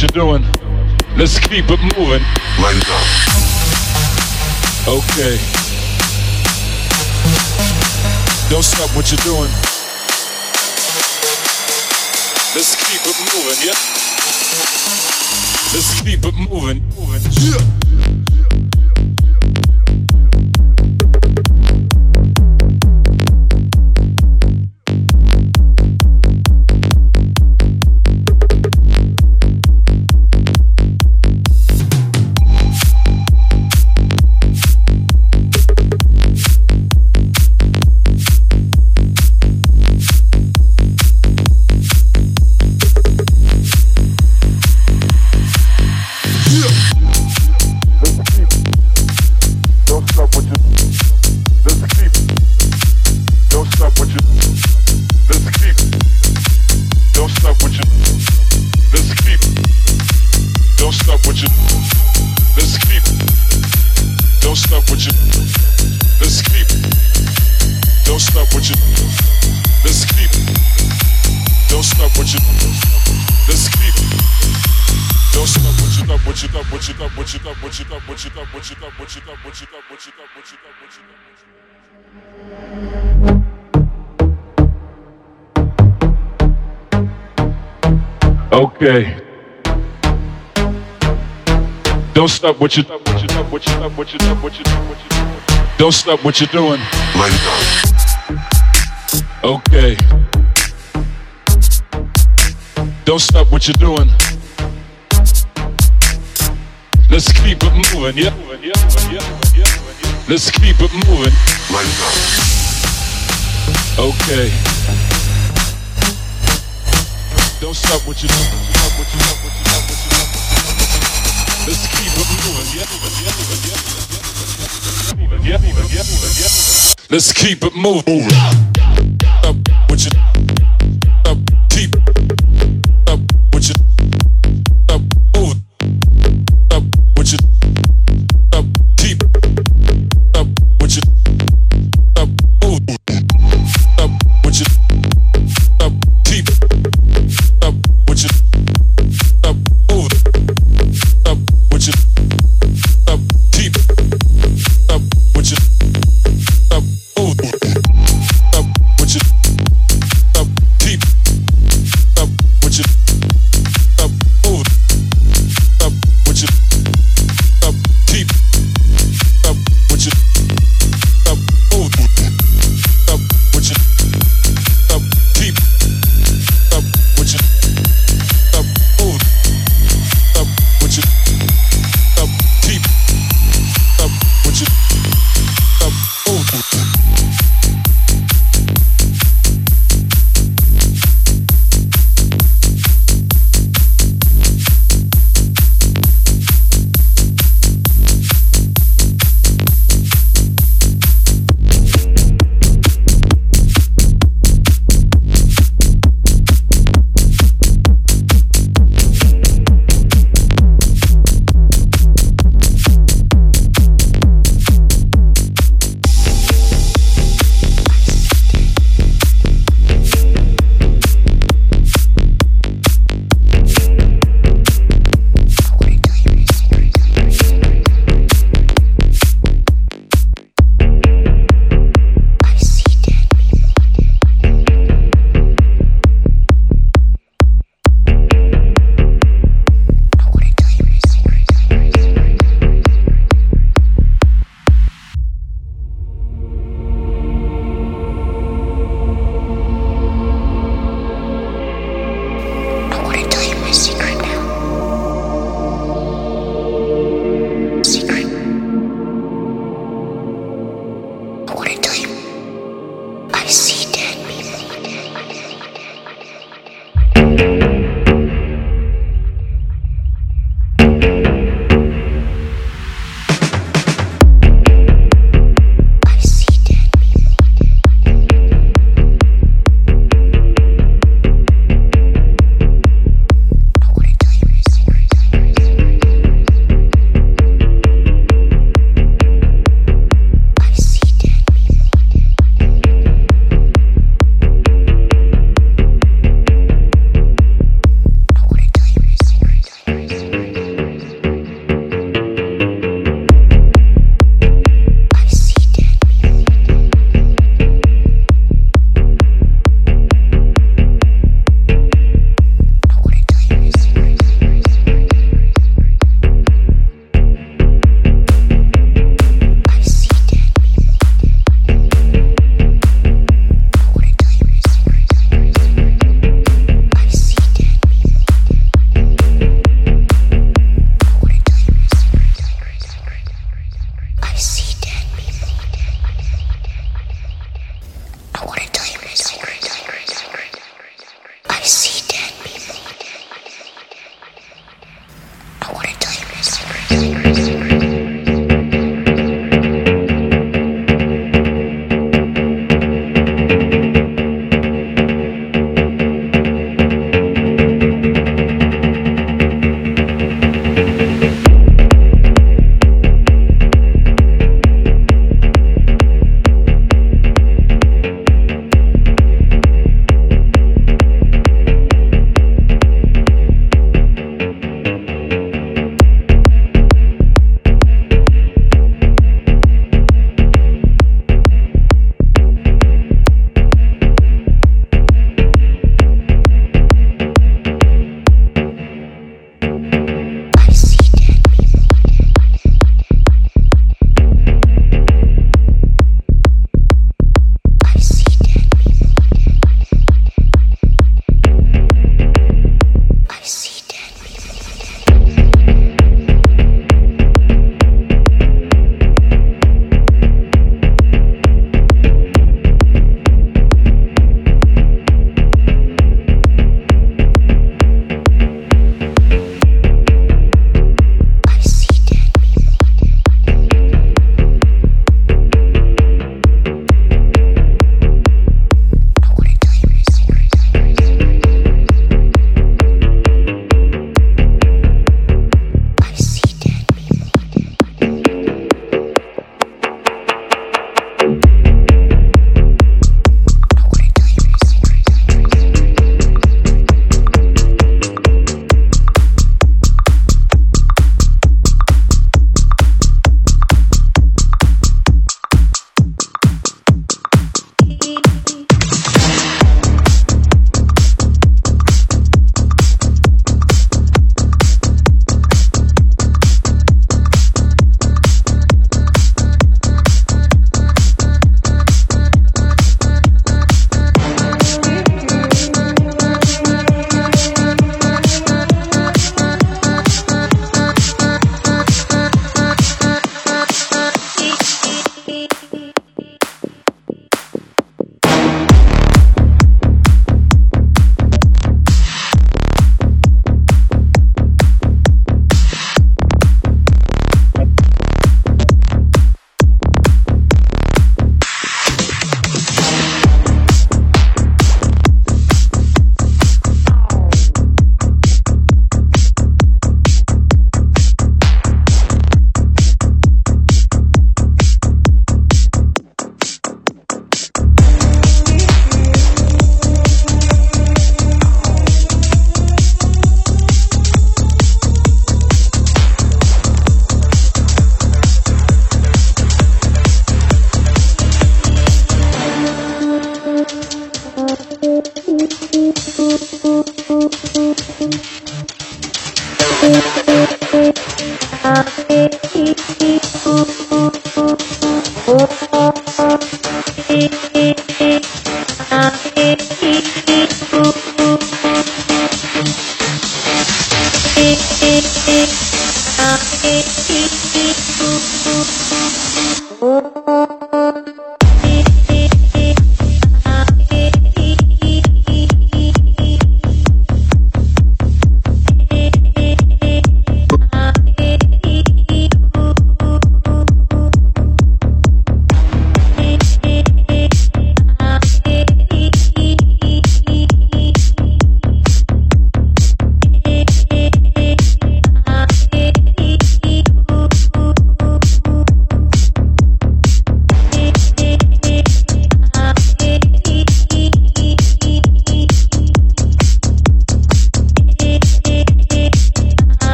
what you're doing. Let's keep it moving. Light it up. Okay. Don't stop what you're doing. Let's keep it moving, yeah? Let's keep it moving. moving. Yeah. Don't stop what you're doing. Light it up. Okay. Don't stop what you're doing. Let's keep it moving, yeah? Let's keep it moving. Light it up. Okay. Don't stop what you're doing. Let's keep it moving. Yeah, yeah, yeah, yeah, yeah, yeah, yeah. Let's keep it moving.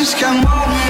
Getanzt, als gäb's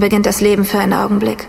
beginnt das Leben für einen Augenblick.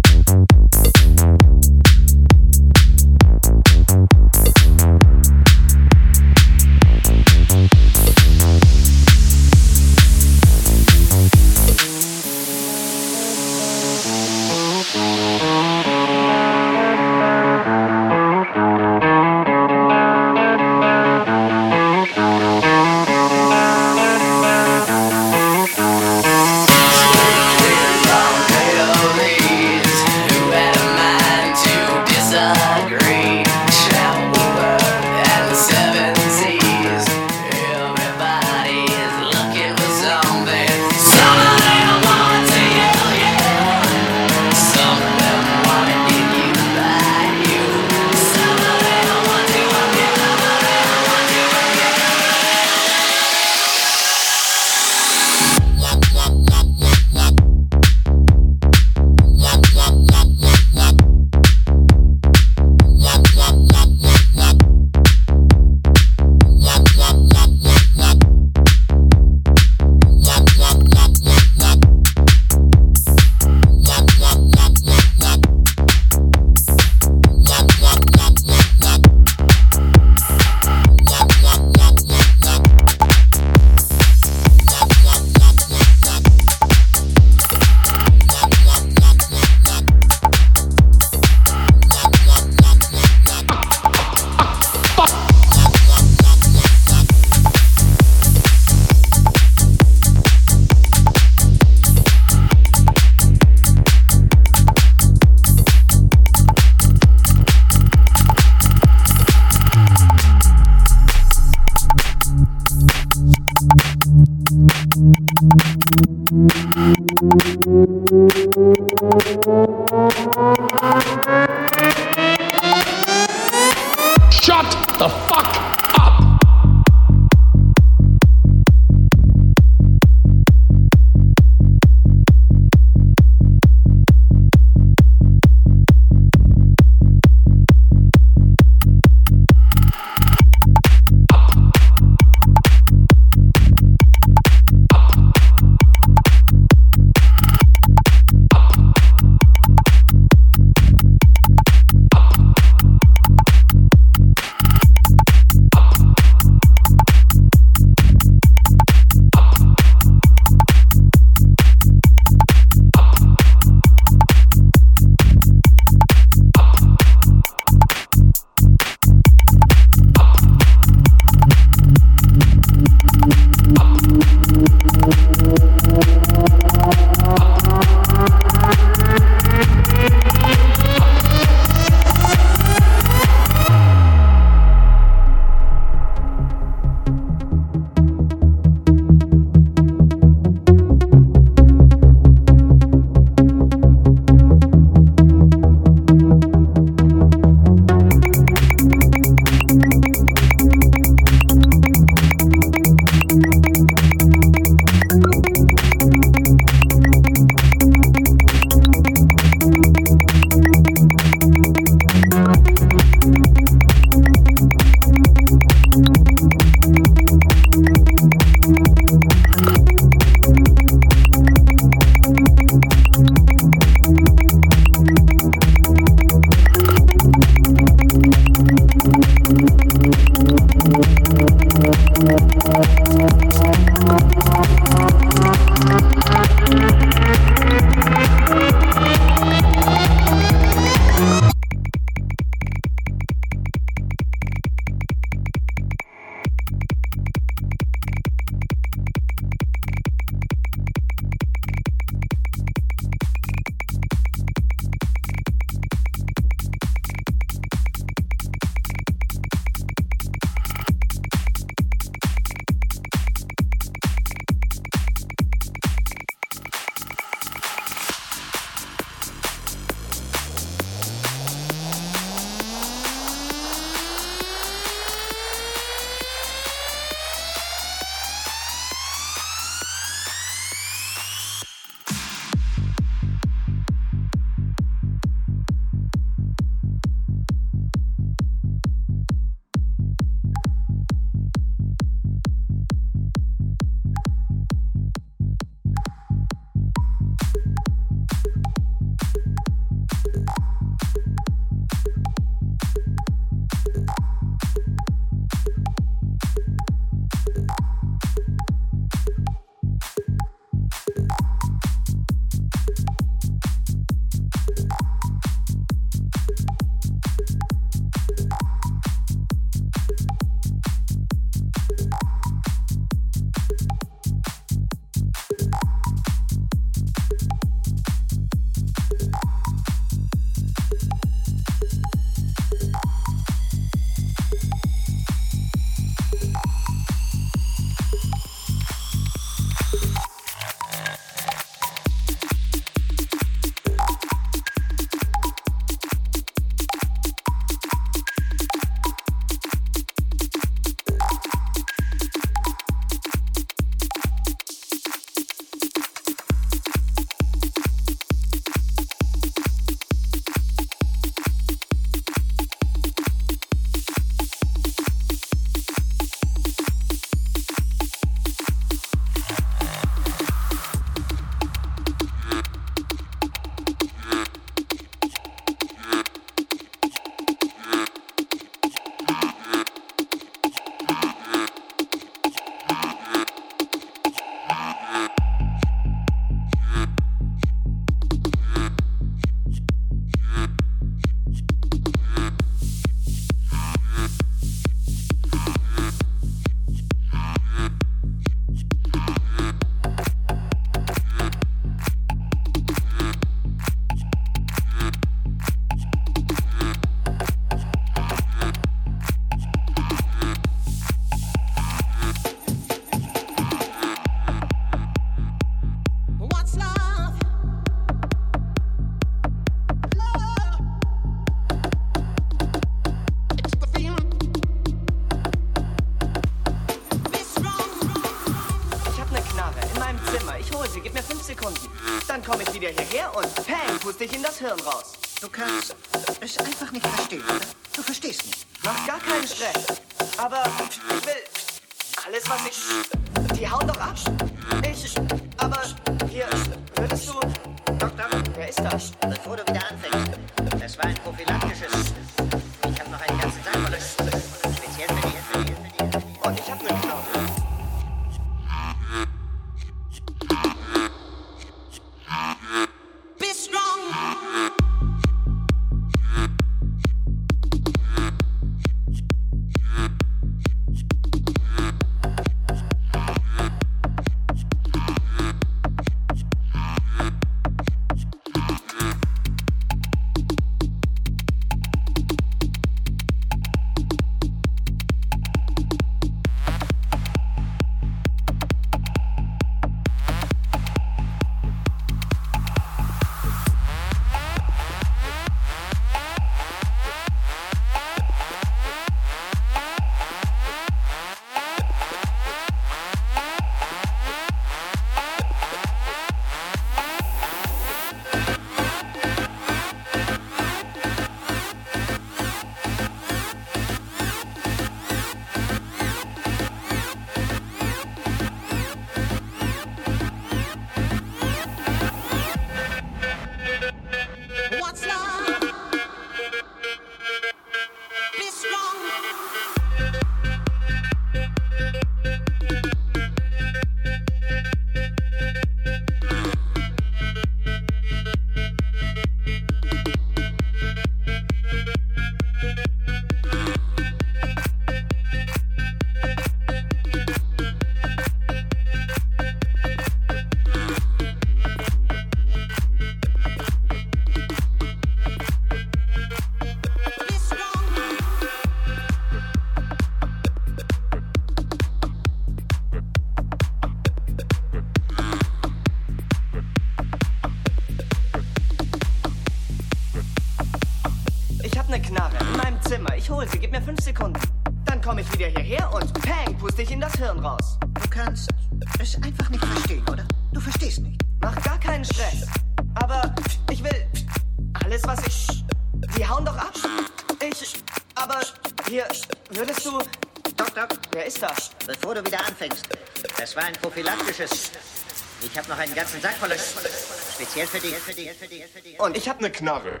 ganzen Sack voller Speziell für dich. Und ich habe eine Knarre.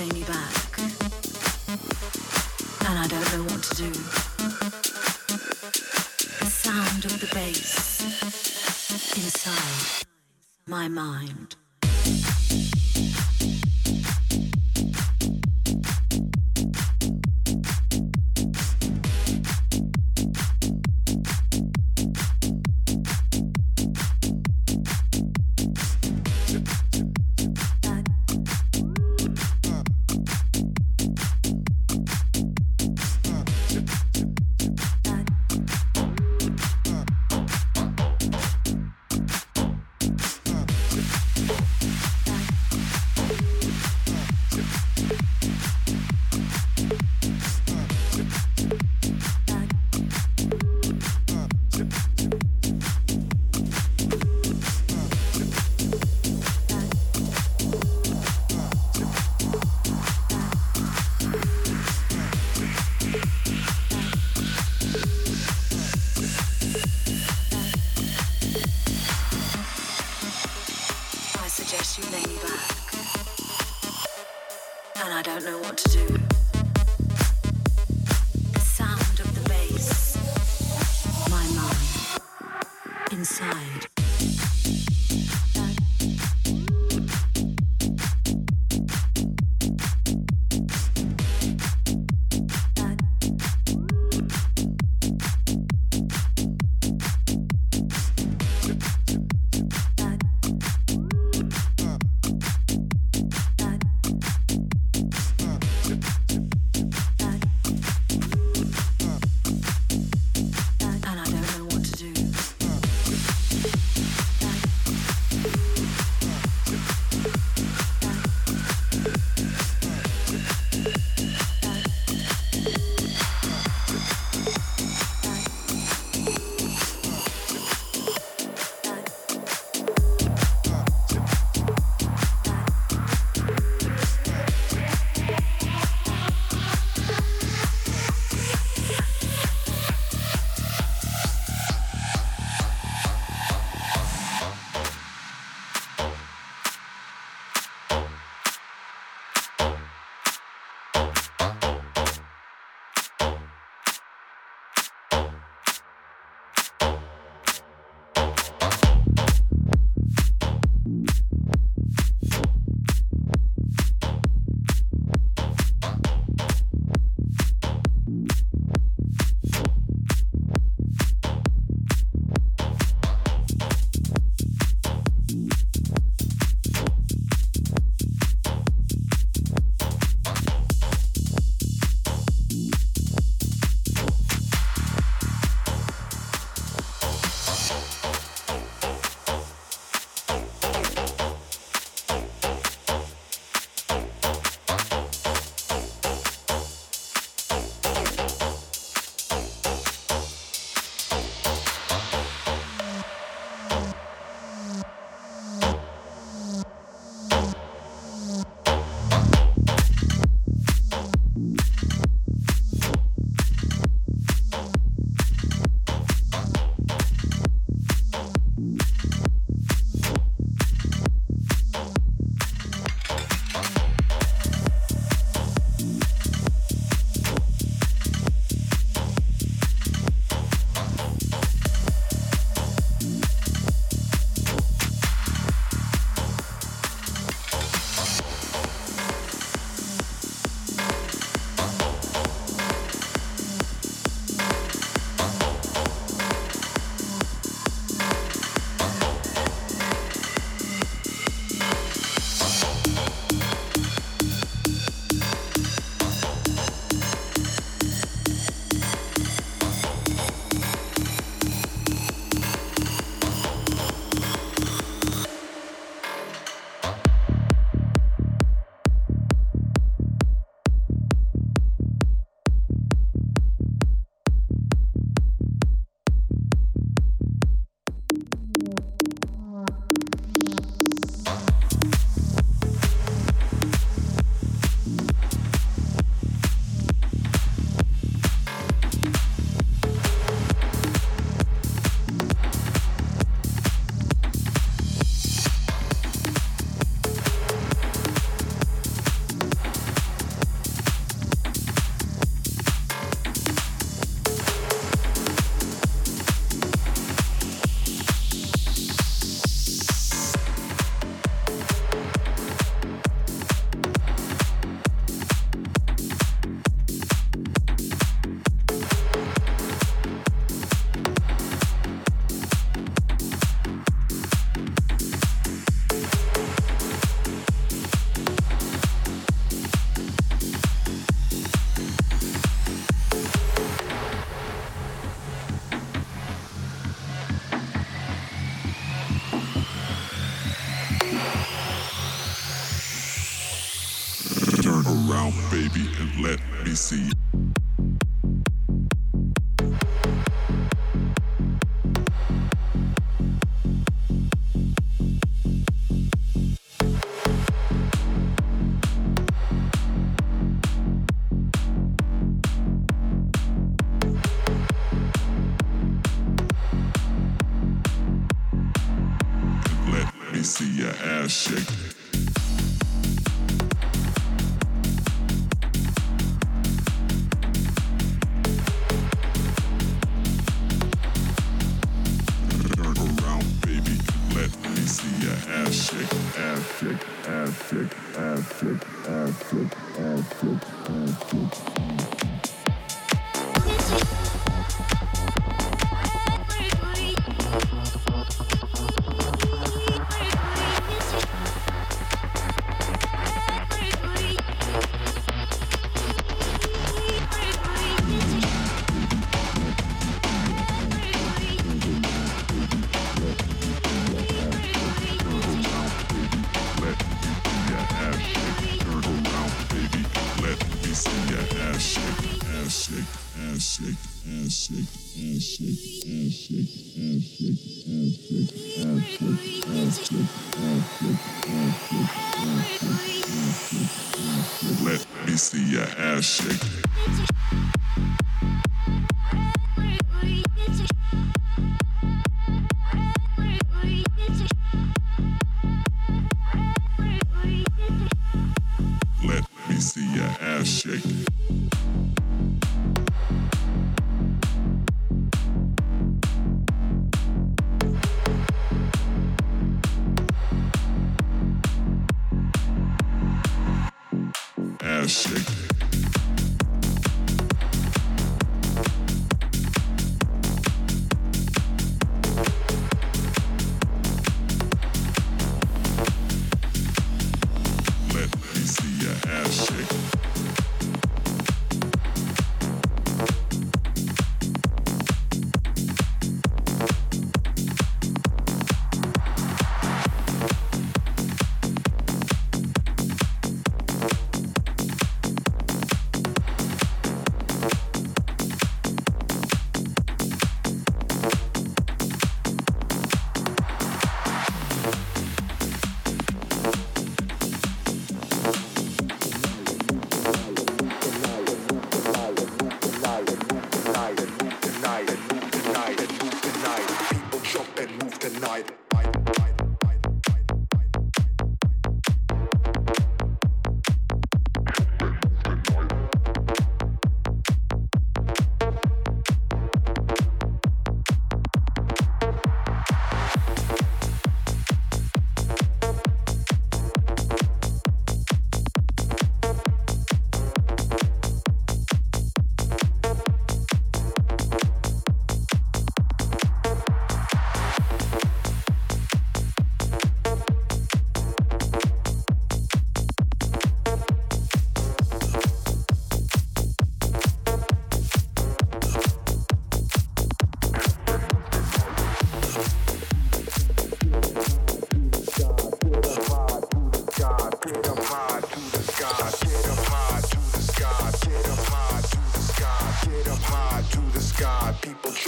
And I don't know what to do. The sound of the bass inside my mind.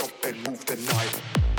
jump and move the night.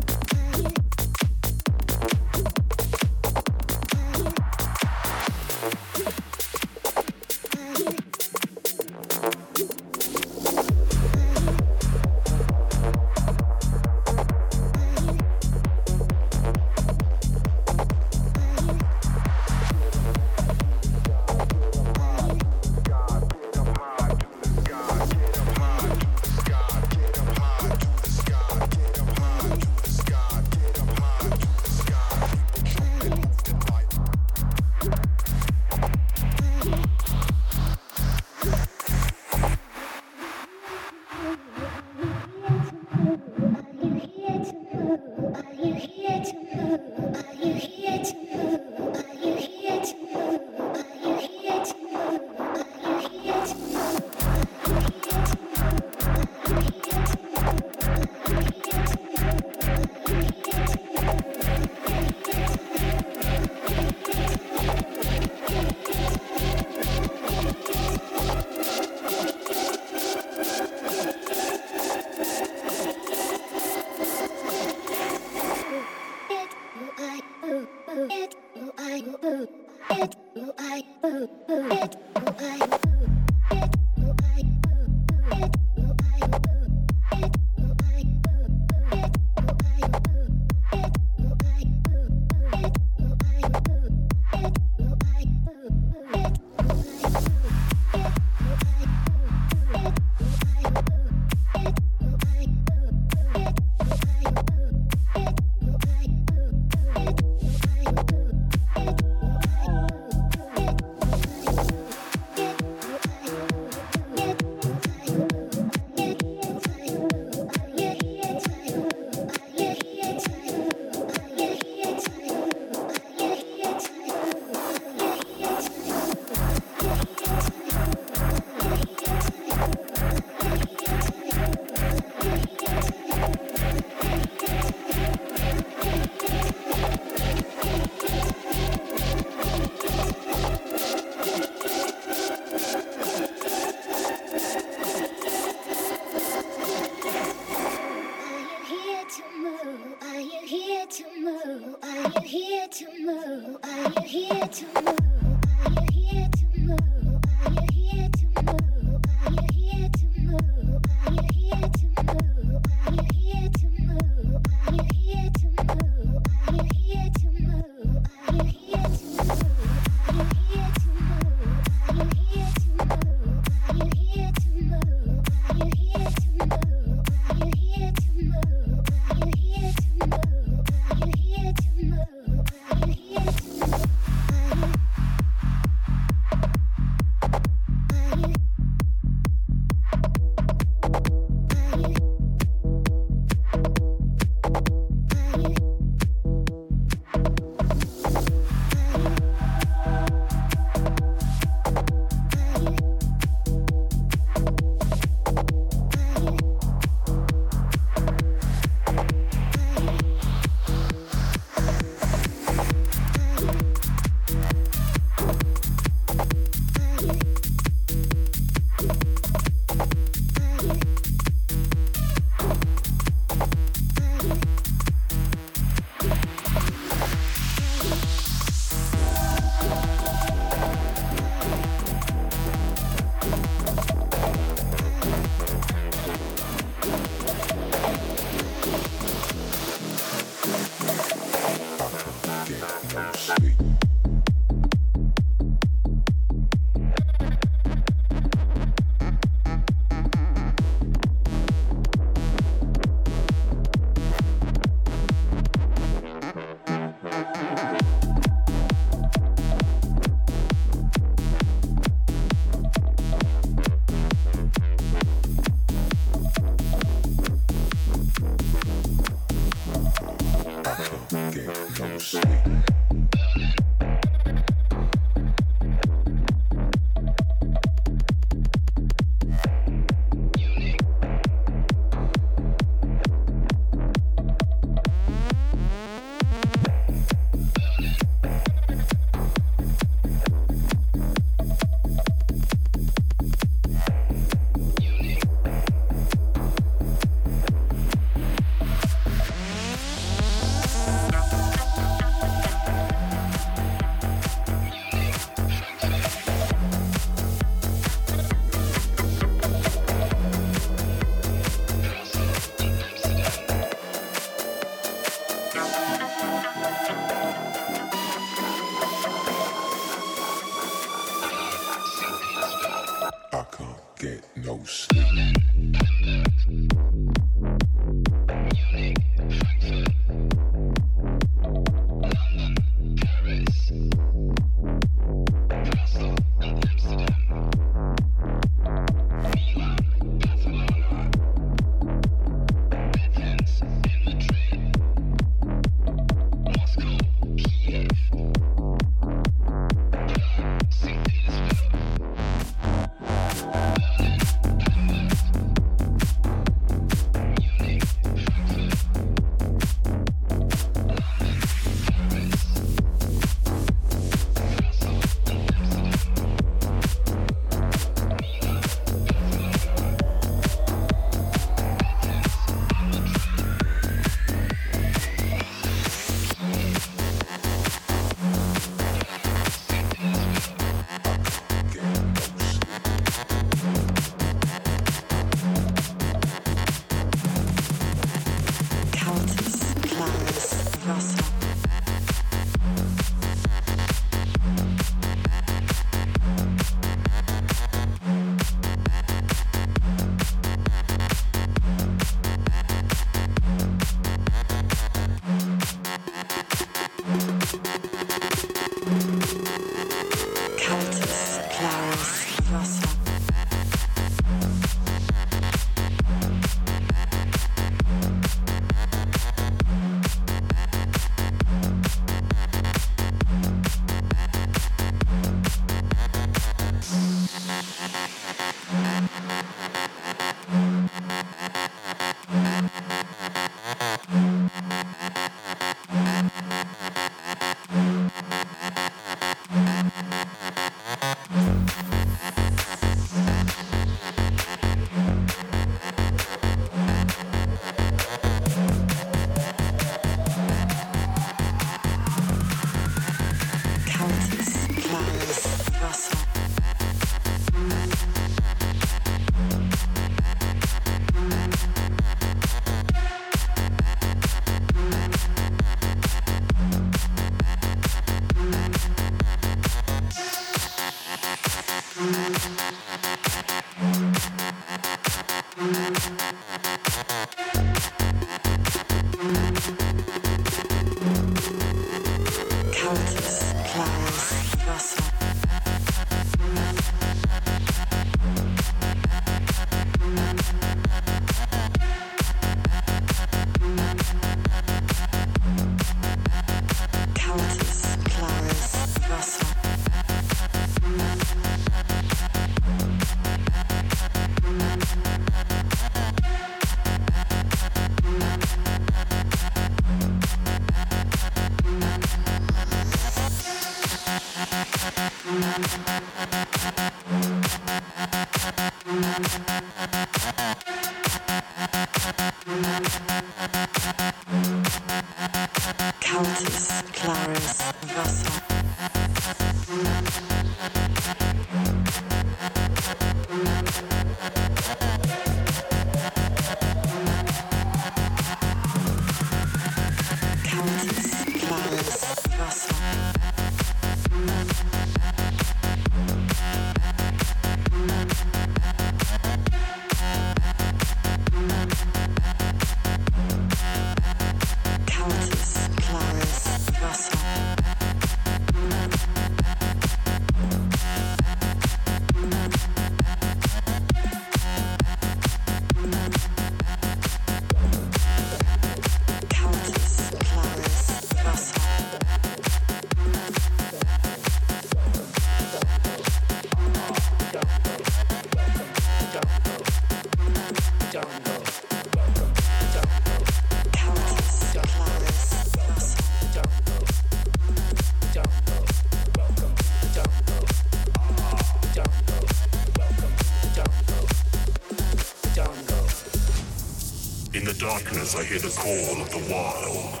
Darkness, I hear the call of the wild.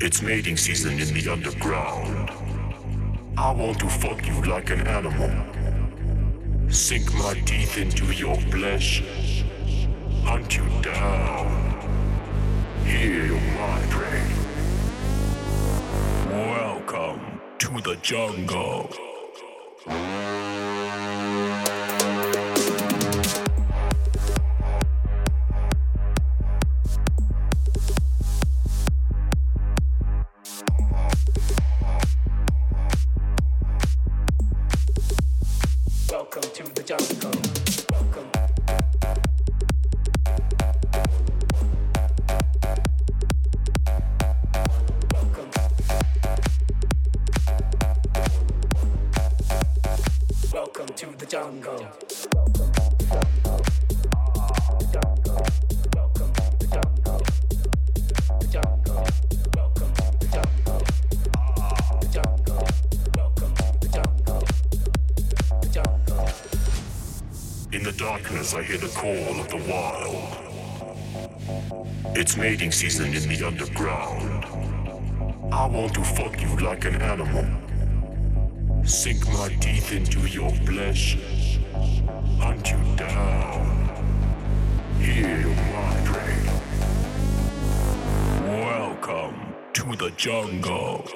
It's mating season in the underground. I want to fuck you like an animal. Sink my teeth into your flesh. Hunt you down. Hear my prey. Welcome to the jungle. Hear the call of the wild. It's mating season in the underground. I want to fuck you like an animal. Sink my teeth into your flesh. Hunt you down. Hear my prey. Welcome to the jungle.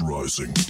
Rising.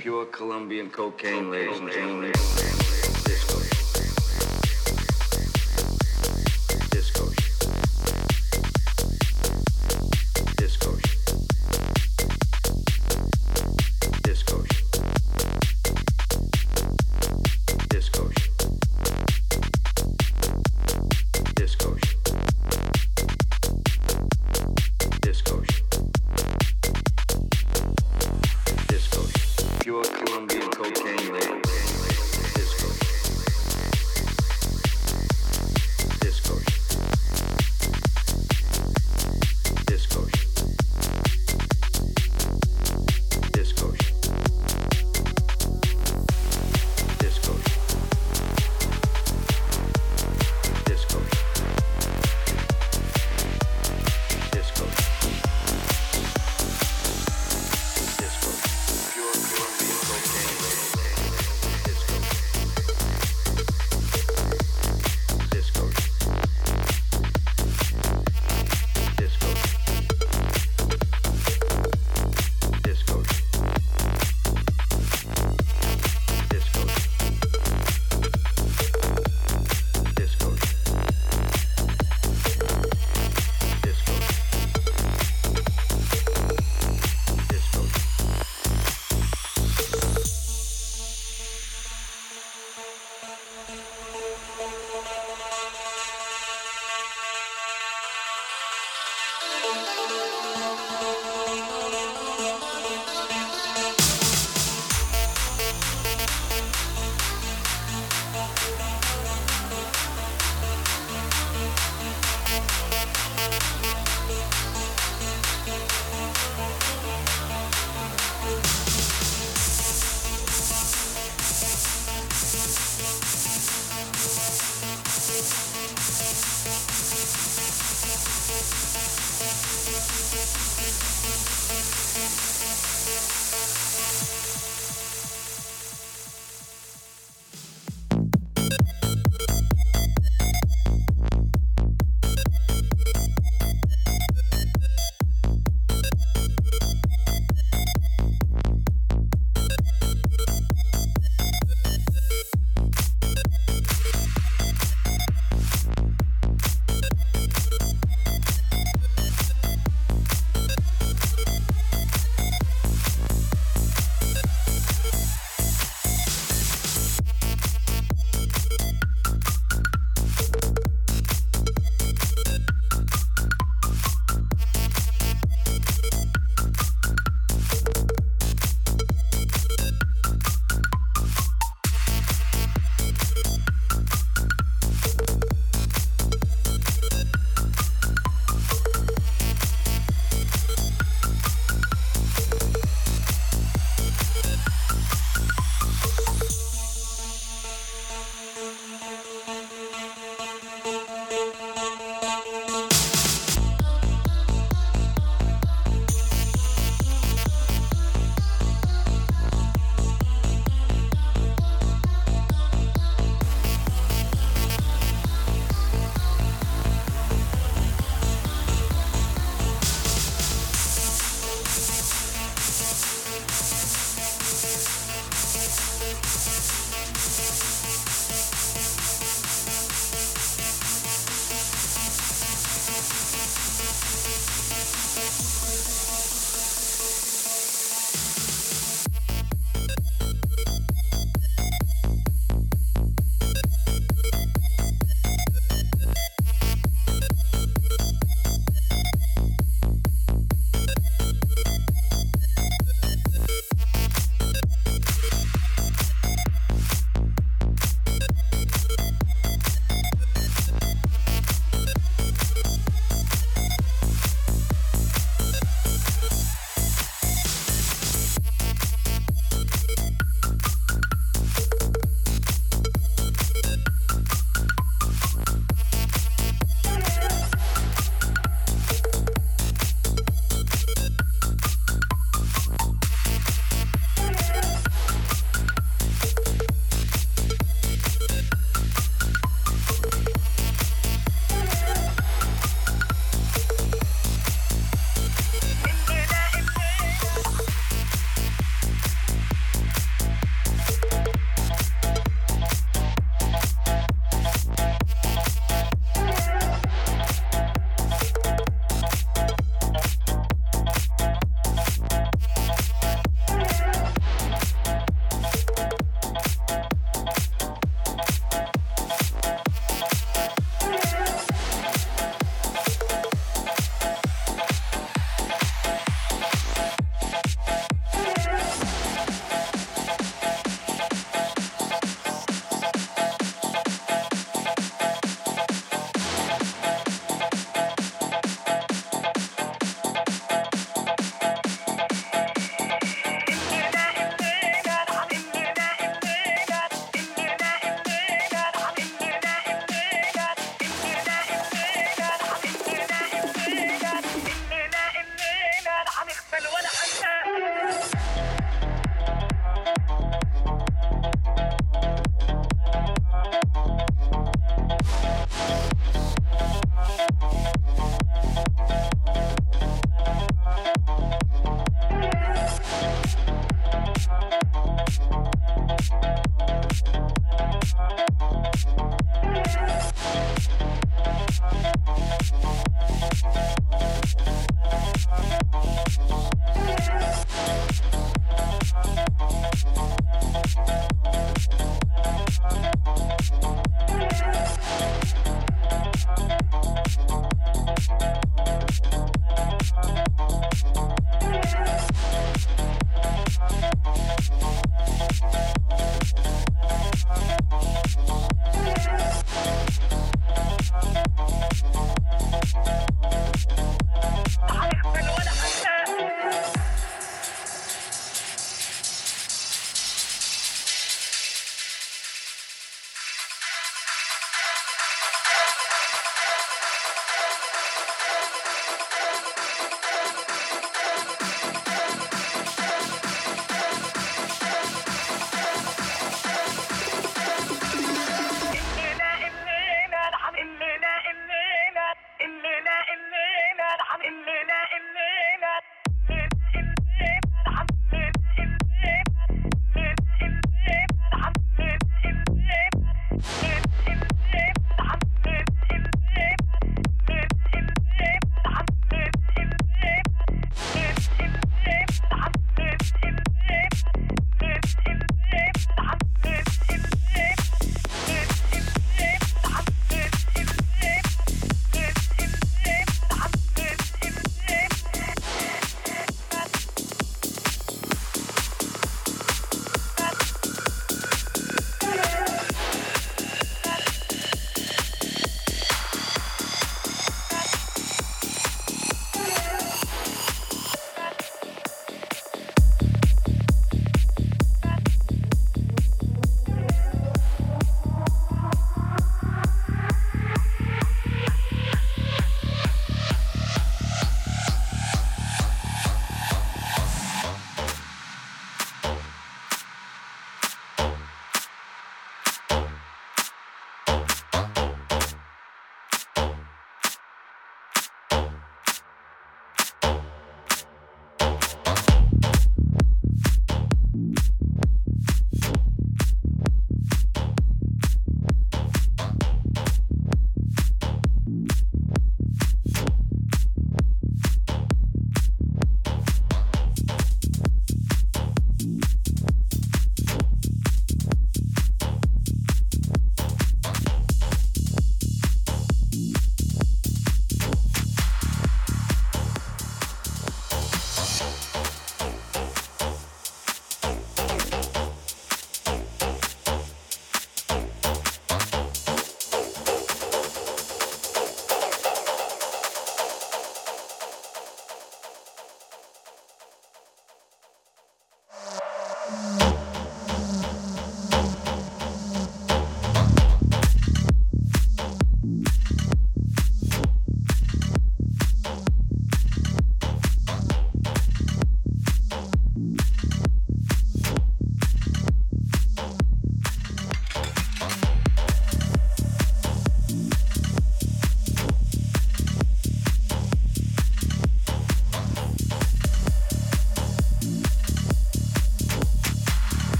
Pure Colombian cocaine, ladies and gentlemen.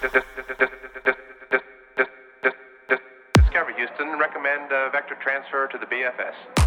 Discover Houston. Recommend uh, vector transfer to the BFS.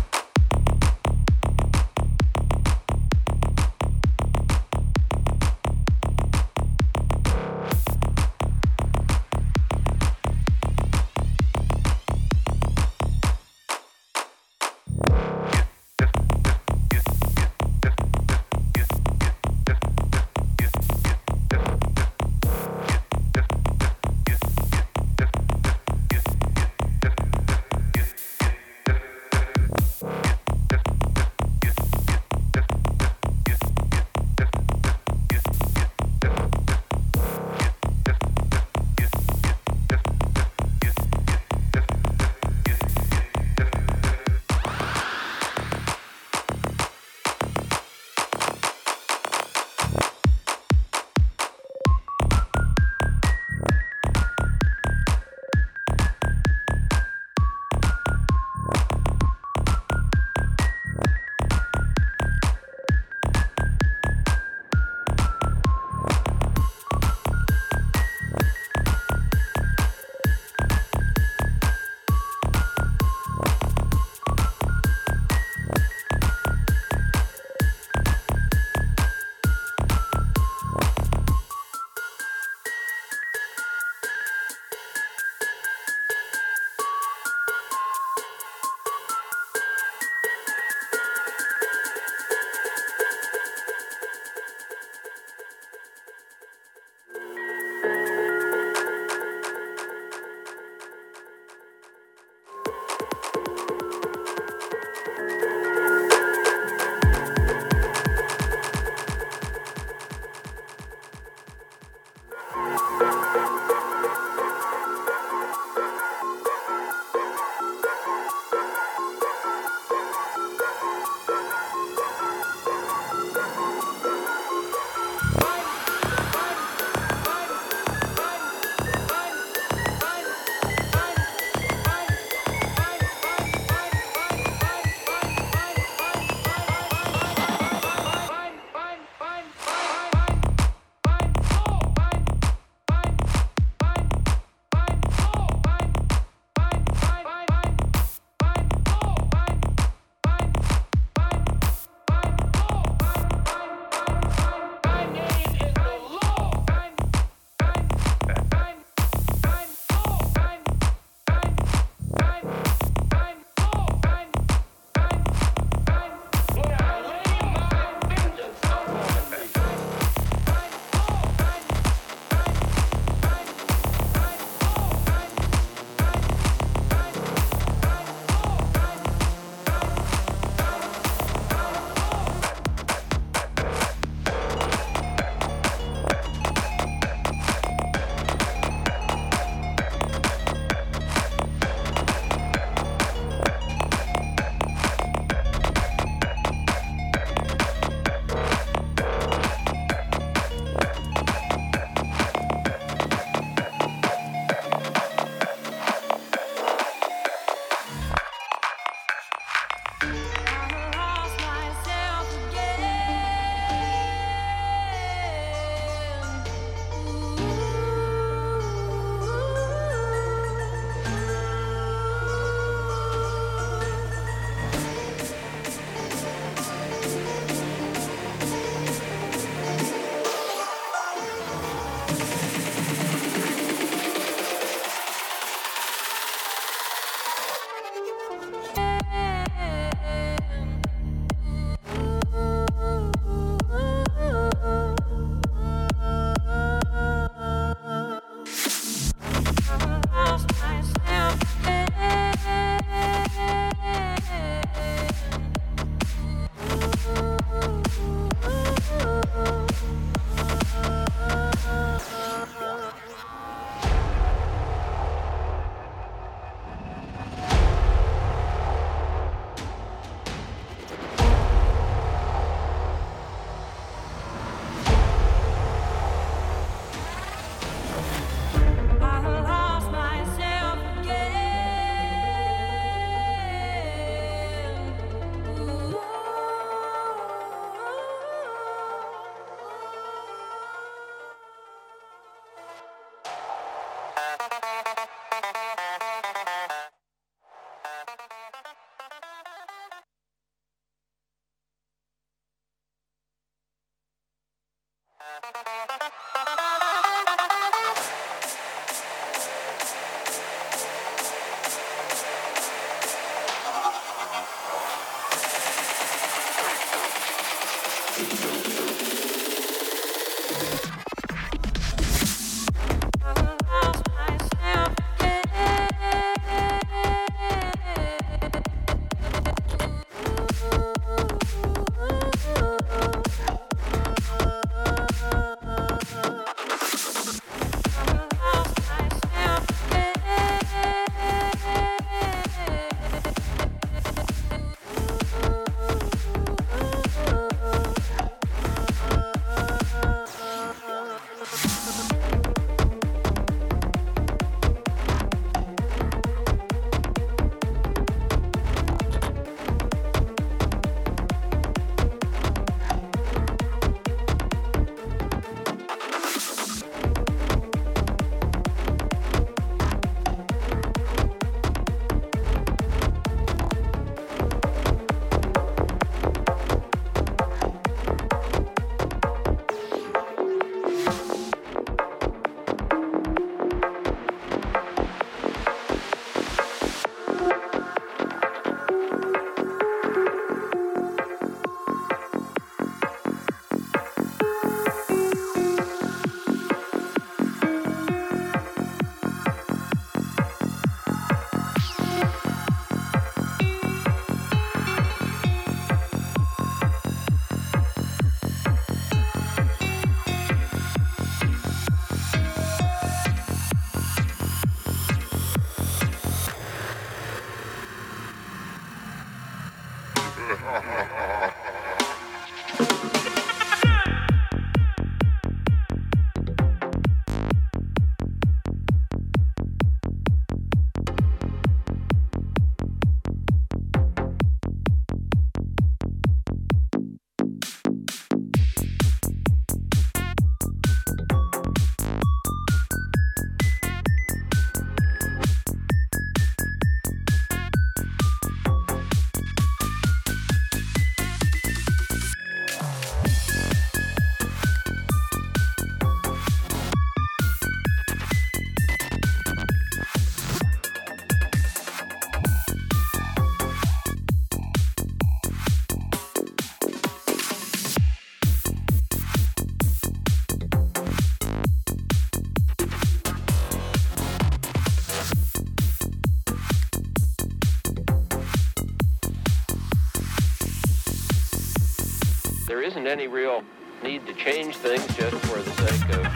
Isn't any real need to change things just for the sake of.